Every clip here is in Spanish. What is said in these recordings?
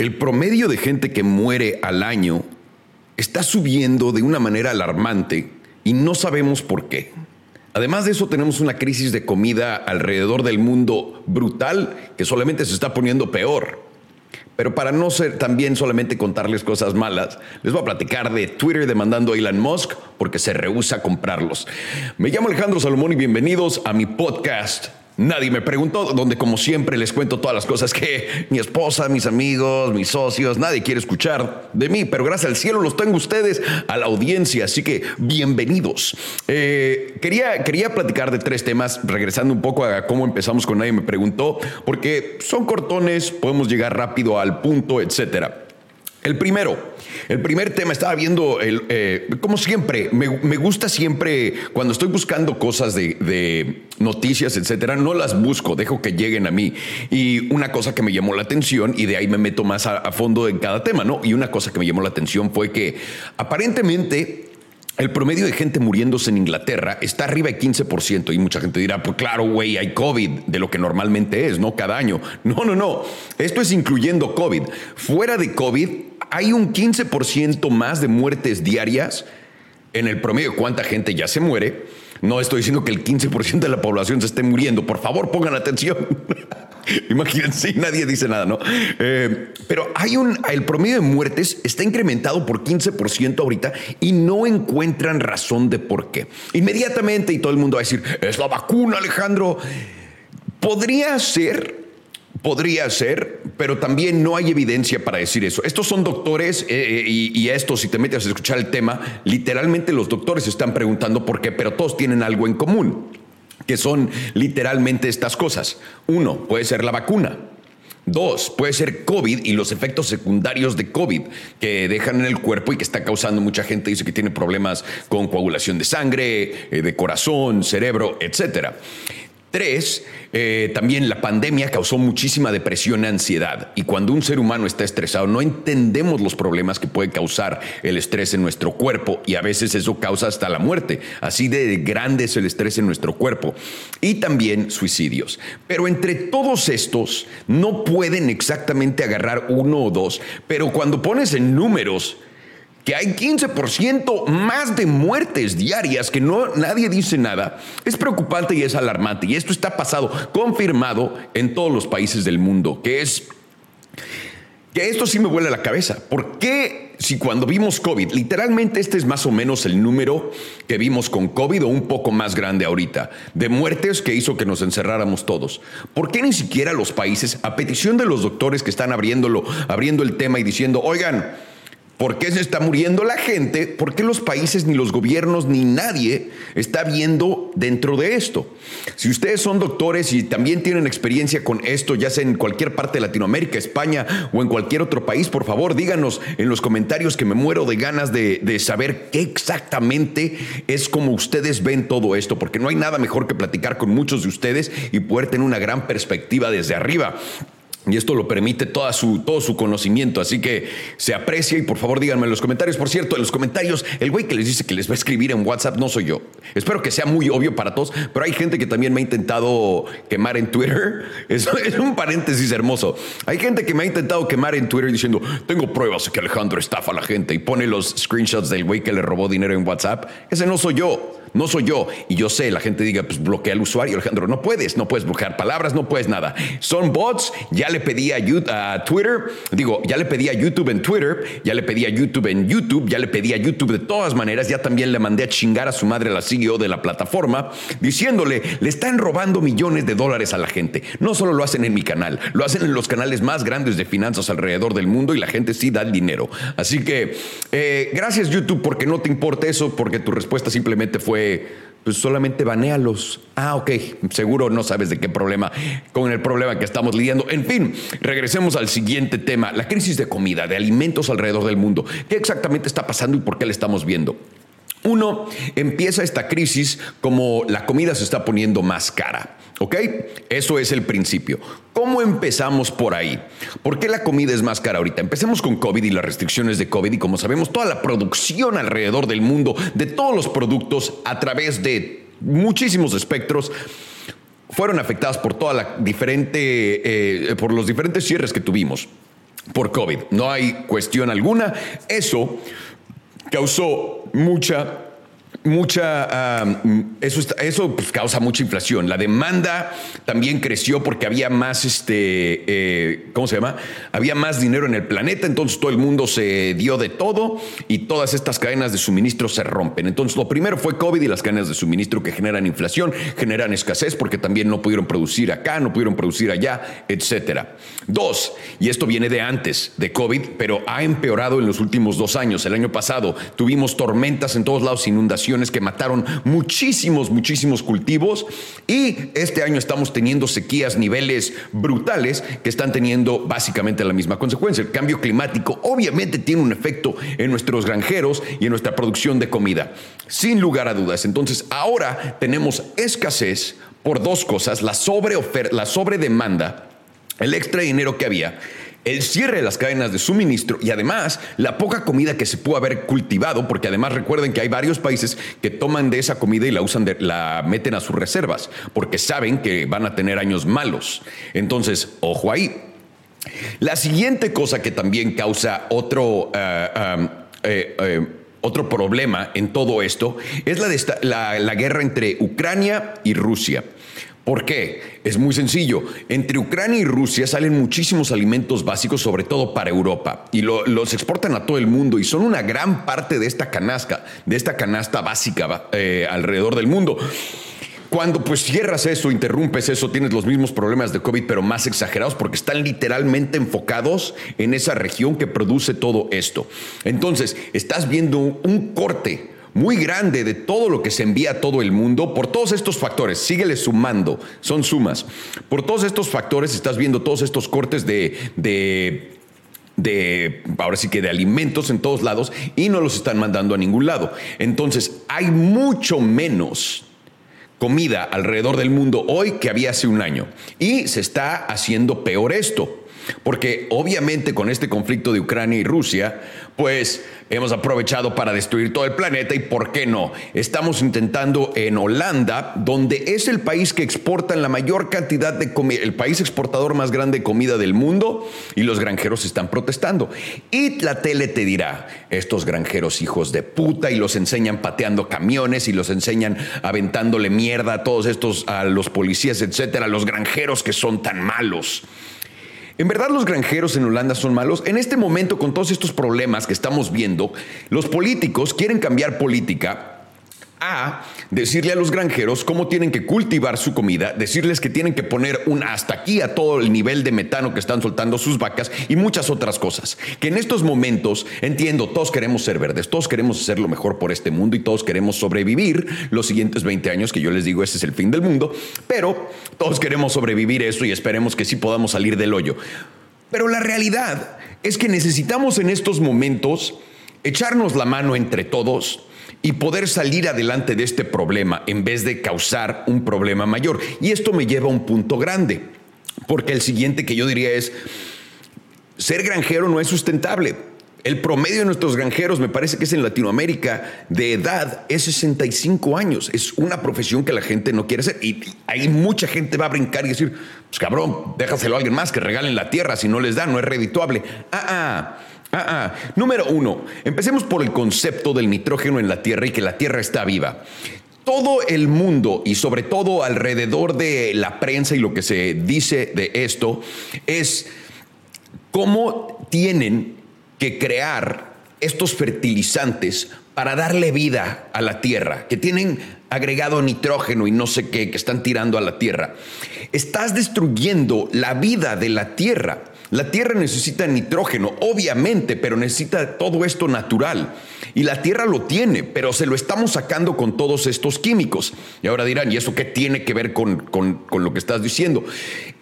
el promedio de gente que muere al año está subiendo de una manera alarmante y no sabemos por qué. Además de eso, tenemos una crisis de comida alrededor del mundo brutal que solamente se está poniendo peor. Pero para no ser también solamente contarles cosas malas, les voy a platicar de Twitter demandando a Elon Musk porque se rehúsa a comprarlos. Me llamo Alejandro Salomón y bienvenidos a mi podcast Nadie me preguntó, donde como siempre les cuento todas las cosas que mi esposa, mis amigos, mis socios, nadie quiere escuchar de mí, pero gracias al cielo los tengo ustedes a la audiencia, así que bienvenidos. Eh, quería, quería platicar de tres temas, regresando un poco a cómo empezamos con Nadie me preguntó, porque son cortones, podemos llegar rápido al punto, etcétera. El primero, el primer tema, estaba viendo, el, eh, como siempre, me, gusta siempre, cuando estoy buscando cosas de, noticias, etcétera, no las busco, dejo que lleguen a mí. Y una cosa que me llamó la atención, y de ahí me meto más a, a fondo en cada tema, ¿no? Y una cosa que me llamó la atención fue que aparentemente el promedio de gente muriéndose en Inglaterra está arriba de 15% y mucha gente dirá, pues claro, güey, hay COVID de lo que normalmente es, ¿no? Cada año. No, no, no. Esto es incluyendo COVID. Fuera de COVID, hay un 15% más de muertes diarias en el promedio. ¿Cuánta gente ya se muere? No estoy diciendo que el 15% de la población se esté muriendo. Por favor, pongan atención. Imagínense, nadie dice nada, ¿no? Eh, pero hay un, el promedio de muertes está incrementado por 15% ahorita y no encuentran razón de por qué. Inmediatamente, y todo el mundo va a decir, es la vacuna, Alejandro. Podría ser, Podría ser, pero también no hay evidencia para decir eso. Estos son doctores eh, eh, y, y, esto, si te metes a escuchar el tema, literalmente los doctores están preguntando por qué, pero todos tienen algo en común que son literalmente estas cosas. Uno, puede ser la vacuna. Dos, puede ser COVID y los efectos secundarios de COVID que dejan en el cuerpo y que está causando mucha gente dice que tiene problemas con coagulación de sangre, eh, de corazón, cerebro, etcétera. Tres, eh, también la pandemia causó muchísima depresión y ansiedad. Y cuando un ser humano está estresado, no entendemos los problemas que puede causar el estrés en nuestro cuerpo y a veces eso causa hasta la muerte. Así de grande es el estrés en nuestro cuerpo. Y también suicidios. Pero entre todos estos, no pueden exactamente agarrar uno o dos. Pero cuando pones en números, que hay 15% más de muertes diarias, que no, nadie dice nada, es preocupante y es alarmante. Y esto está pasado, confirmado en todos los países del mundo, que es que esto sí me vuela la cabeza. ¿Por qué si cuando vimos COVID, literalmente este es más o menos el número que vimos con COVID o un poco más grande ahorita, de muertes que hizo que nos encerráramos todos? ¿Por qué ni siquiera los países, a petición de los doctores que están abriéndolo, abriendo el tema y diciendo, oigan, ¿Por qué se está muriendo la gente? ¿Por qué los países, ni los gobiernos, ni nadie está viendo dentro de esto? Si ustedes son doctores y también tienen experiencia con esto, ya sea en cualquier parte de Latinoamérica, España o en cualquier otro país, por favor díganos en los comentarios que me muero de ganas de, saber qué exactamente es como ustedes ven todo esto, porque no hay nada mejor que platicar con muchos de ustedes y poder tener una gran perspectiva desde arriba. Y esto lo permite toda su, todo su conocimiento. Así que se aprecia y por favor díganme en los comentarios. Por cierto, en los comentarios, el güey que les dice que les va a escribir en WhatsApp no soy yo. Espero que sea muy obvio para todos, pero hay gente que también me ha intentado quemar en Twitter. Eso es un paréntesis hermoso. Hay gente que me ha intentado quemar en Twitter diciendo, tengo pruebas de que Alejandro estafa a la gente y pone los screenshots del güey que le robó dinero en WhatsApp. Ese no soy yo. No soy yo. Y yo sé, la gente diga, pues bloquea al usuario, Alejandro. No puedes, no puedes bloquear palabras, no puedes nada. Son bots. Ya le pedí a, a, Twitter, digo, ya le pedí a YouTube en Twitter, ya le pedí a YouTube en YouTube, ya le pedí a YouTube de todas maneras. Ya también le mandé a chingar a su madre, la CEO de la plataforma, diciéndole, le están robando millones de dólares a la gente. No solo lo hacen en mi canal, lo hacen en los canales más grandes de finanzas alrededor del mundo y la gente sí da el dinero. Así que, eh, gracias YouTube porque no te importa eso, porque tu respuesta simplemente fue pues solamente banéalos. Ah, ok, seguro no sabes de qué problema, con el problema que estamos lidiando. En fin, regresemos al siguiente tema, la crisis de comida, de alimentos alrededor del mundo. ¿Qué exactamente está pasando y por qué la estamos viendo? Uno, empieza esta crisis como la comida se está poniendo más cara. ¿Ok? Eso es el principio. ¿Cómo empezamos por ahí? ¿Por qué la comida es más cara ahorita? Empecemos con COVID y las restricciones de COVID y como sabemos, toda la producción alrededor del mundo de todos los productos a través de muchísimos espectros fueron afectadas por toda la diferente, eh, por los diferentes cierres que tuvimos. por COVID. No hay cuestión alguna. Eso causó mucha mucha, eso, eso pues, causa mucha inflación. La demanda también creció porque había más, este, eh, ¿cómo se llama? Había más dinero en el planeta, entonces todo el mundo se dio de todo y todas estas cadenas de suministro se rompen. Entonces lo primero fue COVID y las cadenas de suministro que generan inflación, generan escasez porque también no pudieron producir acá, no pudieron producir allá, etcétera. Dos, y esto viene de antes de COVID, pero ha empeorado en los últimos dos años. El año pasado tuvimos tormentas en todos lados, inundaciones que mataron muchísimos, muchísimos cultivos y este año estamos teniendo sequías niveles brutales que están teniendo básicamente la misma consecuencia. El cambio climático obviamente tiene un efecto en nuestros granjeros y en nuestra producción de comida, sin lugar a dudas. Entonces ahora tenemos escasez por dos cosas, la, sobre la sobredemanda, el extra dinero que había el cierre de las cadenas de suministro y además la poca comida que se pudo haber cultivado, porque además recuerden que hay varios países que toman de esa comida y la usan, la meten a sus reservas, porque saben que van a tener años malos. Entonces, ojo ahí. La siguiente cosa que también causa otro, eh, eh, eh, otro problema en todo esto es la, la guerra entre Ucrania y Rusia. ¿Por qué? Es muy sencillo. Entre Ucrania y Rusia salen muchísimos alimentos básicos, sobre todo para Europa, y los exportan a todo el mundo y son una gran parte de esta canasta, de esta canasta básica eh, alrededor del mundo. Cuando pues cierras eso, interrumpes eso, tienes los mismos problemas de COVID, pero más exagerados porque están literalmente enfocados en esa región que produce todo esto. Entonces, estás viendo un corte muy grande de todo lo que se envía a todo el mundo por todos estos factores. Síguele sumando, son sumas. Por todos estos factores estás viendo todos estos cortes de, de de, ahora sí que de alimentos en todos lados y no los están mandando a ningún lado. Entonces, hay mucho menos comida alrededor del mundo hoy que había hace un año. Y se está haciendo peor esto. Porque obviamente con este conflicto de Ucrania y Rusia, pues hemos aprovechado para destruir todo el planeta y por qué no. Estamos intentando en Holanda, donde es el país que exporta la mayor cantidad de comida, el país exportador más grande de comida del mundo y los granjeros están protestando. Y la tele te dirá, estos granjeros hijos de puta y los enseñan pateando camiones y los enseñan aventándole mierda a todos estos, a los policías, etcétera, los granjeros que son tan malos. ¿En verdad los granjeros en Holanda son malos? En este momento, con todos estos problemas que estamos viendo, los políticos quieren cambiar política a decirle a los granjeros cómo tienen que cultivar su comida, decirles que tienen que poner un hasta aquí a todo el nivel de metano que están soltando sus vacas y muchas otras cosas. Que en estos momentos, entiendo, todos queremos ser verdes, todos queremos hacer lo mejor por este mundo y todos queremos sobrevivir los siguientes 20 años, que yo les digo, ese es el fin del mundo, pero todos queremos sobrevivir eso y esperemos que sí podamos salir del hoyo. Pero la realidad es que necesitamos en estos momentos echarnos la mano entre todos, y poder salir adelante de este problema en vez de causar un problema mayor. Y esto me lleva a un punto grande, porque el siguiente que yo diría es, ser granjero no es sustentable. El promedio de nuestros granjeros, me parece que es en Latinoamérica, de edad es 65 años. Es una profesión que la gente no quiere hacer. Y hay mucha gente va a brincar y decir, pues cabrón, déjaselo a alguien más que regalen la tierra si no les da, no es redituable. Ah, ah. Ah, ah. Número uno, empecemos por el concepto del nitrógeno en la Tierra y que la Tierra está viva. Todo el mundo y sobre todo alrededor de la prensa y lo que se dice de esto es cómo tienen que crear estos fertilizantes para darle vida a la tierra, que tienen agregado nitrógeno y no sé qué, que están tirando a la tierra. Estás destruyendo la vida de la tierra. La Tierra necesita nitrógeno, obviamente, pero necesita todo esto natural. Y la Tierra lo tiene, pero se lo estamos sacando con todos estos químicos. Y ahora dirán, ¿y eso qué tiene que ver con, con, lo que estás diciendo?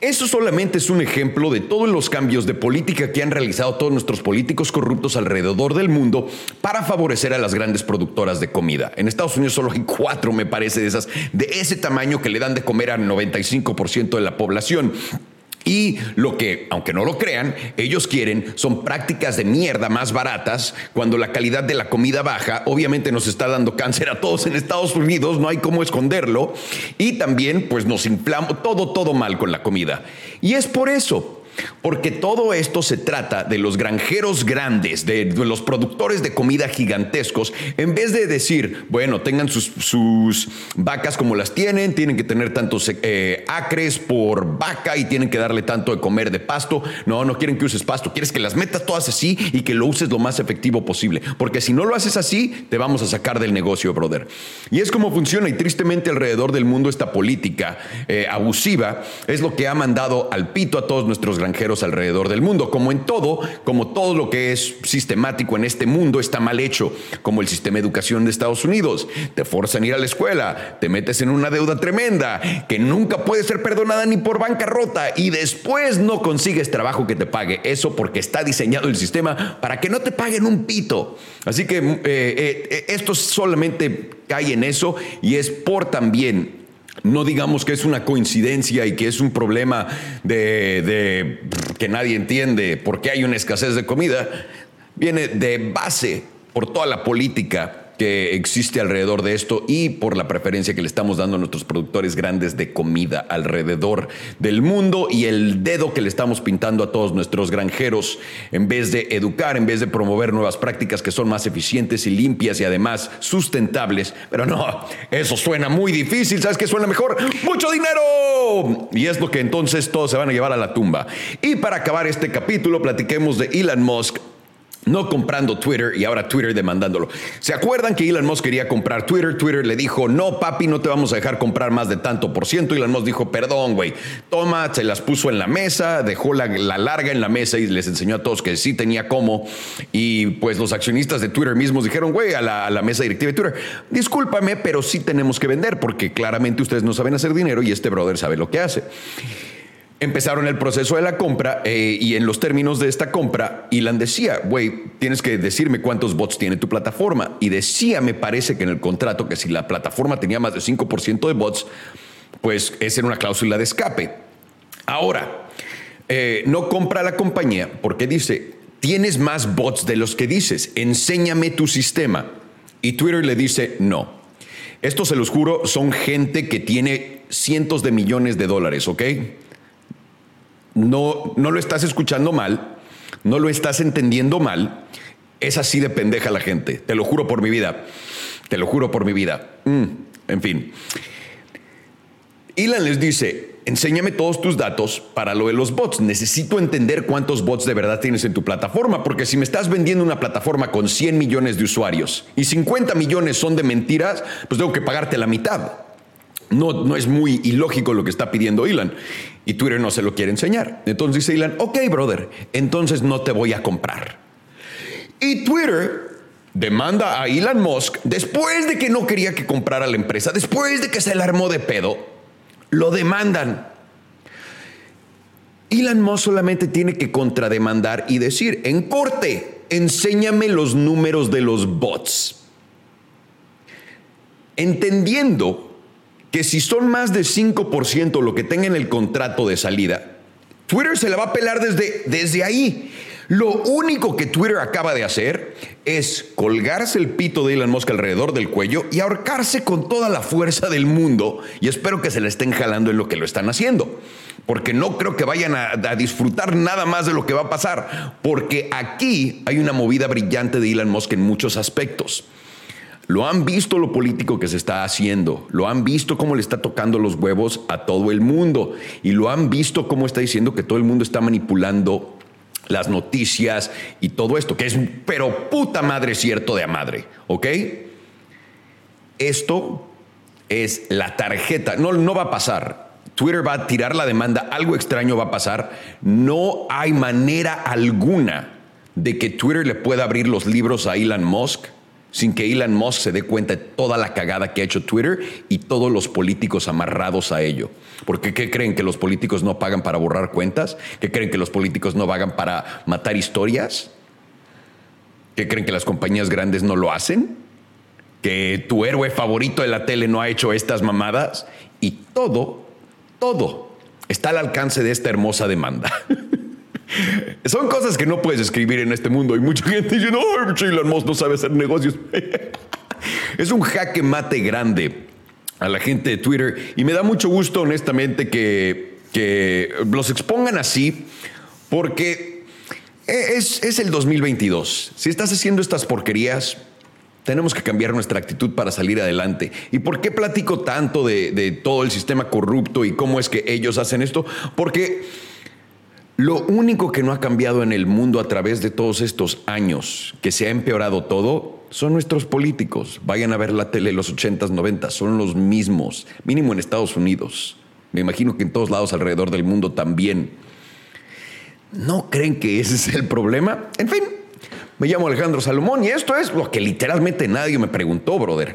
Eso solamente es un ejemplo de todos los cambios de política que han realizado todos nuestros políticos corruptos alrededor del mundo para favorecer a las grandes productoras de comida. En Estados Unidos solo hay cuatro, me parece, de esas, de ese tamaño que le dan de comer al 95% de la población. Y lo que, aunque no lo crean, ellos quieren son prácticas de mierda más baratas cuando la calidad de la comida baja. Obviamente nos está dando cáncer a todos en Estados Unidos, no hay cómo esconderlo. Y también pues nos inflamos todo, todo mal con la comida. Y es por eso Porque todo esto se trata de los granjeros grandes, de, los productores de comida gigantescos, en vez de decir, bueno, tengan sus, vacas como las tienen, tienen que tener tantos eh, acres por vaca y tienen que darle tanto de comer de pasto. No, no quieren que uses pasto, quieres que las metas todas así y que lo uses lo más efectivo posible. Porque si no lo haces así, te vamos a sacar del negocio, brother. Y es como funciona y tristemente alrededor del mundo esta política eh, abusiva es lo que ha mandado al pito a todos nuestros granjeros alrededor del mundo. Como en todo, como todo lo que es sistemático en este mundo está mal hecho, como el sistema de educación de Estados Unidos. Te forzan a ir a la escuela, te metes en una deuda tremenda que nunca puede ser perdonada ni por bancarrota y después no consigues trabajo que te pague. Eso porque está diseñado el sistema para que no te paguen un pito. Así que eh, eh, esto solamente cae en eso y es por también no digamos que es una coincidencia y que es un problema de, que nadie entiende por qué hay una escasez de comida, viene de base por toda la política que existe alrededor de esto y por la preferencia que le estamos dando a nuestros productores grandes de comida alrededor del mundo y el dedo que le estamos pintando a todos nuestros granjeros en vez de educar, en vez de promover nuevas prácticas que son más eficientes y limpias y además sustentables. Pero no, eso suena muy difícil. ¿Sabes qué suena mejor? ¡Mucho dinero! Y es lo que entonces todos se van a llevar a la tumba. Y para acabar este capítulo, platiquemos de Elon Musk no comprando Twitter y ahora Twitter demandándolo. ¿Se acuerdan que Elon Musk quería comprar Twitter? Twitter le dijo, no, papi, no te vamos a dejar comprar más de tanto por ciento. Elon Musk dijo, perdón, güey, toma, se las puso en la mesa, dejó la, larga en la mesa y les enseñó a todos que sí tenía cómo. Y pues los accionistas de Twitter mismos dijeron, güey, a la, a la mesa directiva de Twitter, discúlpame, pero sí tenemos que vender porque claramente ustedes no saben hacer dinero y este brother sabe lo que hace. Empezaron el proceso de la compra eh, y en los términos de esta compra, Ilan decía, güey, tienes que decirme cuántos bots tiene tu plataforma. Y decía, me parece que en el contrato, que si la plataforma tenía más de 5% de bots, pues esa era una cláusula de escape. Ahora, eh, no compra la compañía porque dice, tienes más bots de los que dices, enséñame tu sistema. Y Twitter le dice, no. Esto se los juro, son gente que tiene cientos de millones de dólares, ¿ok? No, no lo estás escuchando mal, no lo estás entendiendo mal. Es así de pendeja la gente, te lo juro por mi vida, te lo juro por mi vida. Mm, en fin. Elon les dice, enséñame todos tus datos para lo de los bots. Necesito entender cuántos bots de verdad tienes en tu plataforma, porque si me estás vendiendo una plataforma con 100 millones de usuarios y 50 millones son de mentiras, pues tengo que pagarte la mitad. No, no es muy ilógico lo que está pidiendo Elon. Y Twitter no se lo quiere enseñar. Entonces dice Elon, ok, brother, entonces no te voy a comprar. Y Twitter demanda a Elon Musk, después de que no quería que comprara la empresa, después de que se le armó de pedo, lo demandan. Elon Musk solamente tiene que contrademandar y decir, en corte, enséñame los números de los bots. Entendiendo que si son más de 5% lo que tengan el contrato de salida, Twitter se la va a pelar desde, desde ahí. Lo único que Twitter acaba de hacer es colgarse el pito de Elon Musk alrededor del cuello y ahorcarse con toda la fuerza del mundo. Y espero que se le estén jalando en lo que lo están haciendo. Porque no creo que vayan a, a disfrutar nada más de lo que va a pasar. Porque aquí hay una movida brillante de Elon Musk en muchos aspectos. Lo han visto lo político que se está haciendo, lo han visto cómo le está tocando los huevos a todo el mundo y lo han visto cómo está diciendo que todo el mundo está manipulando las noticias y todo esto, que es pero puta madre cierto de a madre, ¿ok? Esto es la tarjeta, no, no va a pasar. Twitter va a tirar la demanda, algo extraño va a pasar. No hay manera alguna de que Twitter le pueda abrir los libros a Elon Musk sin que Elon Musk se dé cuenta de toda la cagada que ha hecho Twitter y todos los políticos amarrados a ello. Porque ¿qué creen? ¿Que los políticos no pagan para borrar cuentas? ¿Qué creen que los políticos no pagan para matar historias? ¿Qué creen que las compañías grandes no lo hacen? ¿Que tu héroe favorito de la tele no ha hecho estas mamadas? Y todo, todo está al alcance de esta hermosa demanda. Son cosas que no puedes escribir en este mundo. Y mucha gente dice, no, Elon Musk no sabe hacer negocios. es un jaque mate grande a la gente de Twitter. Y me da mucho gusto, honestamente, que, que los expongan así, Porque es, es el 2022. Si estás haciendo estas porquerías, tenemos que cambiar nuestra actitud para salir adelante. ¿Y por qué platico tanto de, de, todo el sistema corrupto y cómo es que ellos hacen esto? Porque lo único que no ha cambiado en el mundo a través de todos estos años, que se ha empeorado todo, son nuestros políticos. Vayan a ver la tele los 80s, 90 son los mismos, mínimo en Estados Unidos. Me imagino que en todos lados alrededor del mundo también. ¿No creen que ese es el problema? En fin, me llamo Alejandro Salomón y esto es lo que literalmente nadie me preguntó, brother.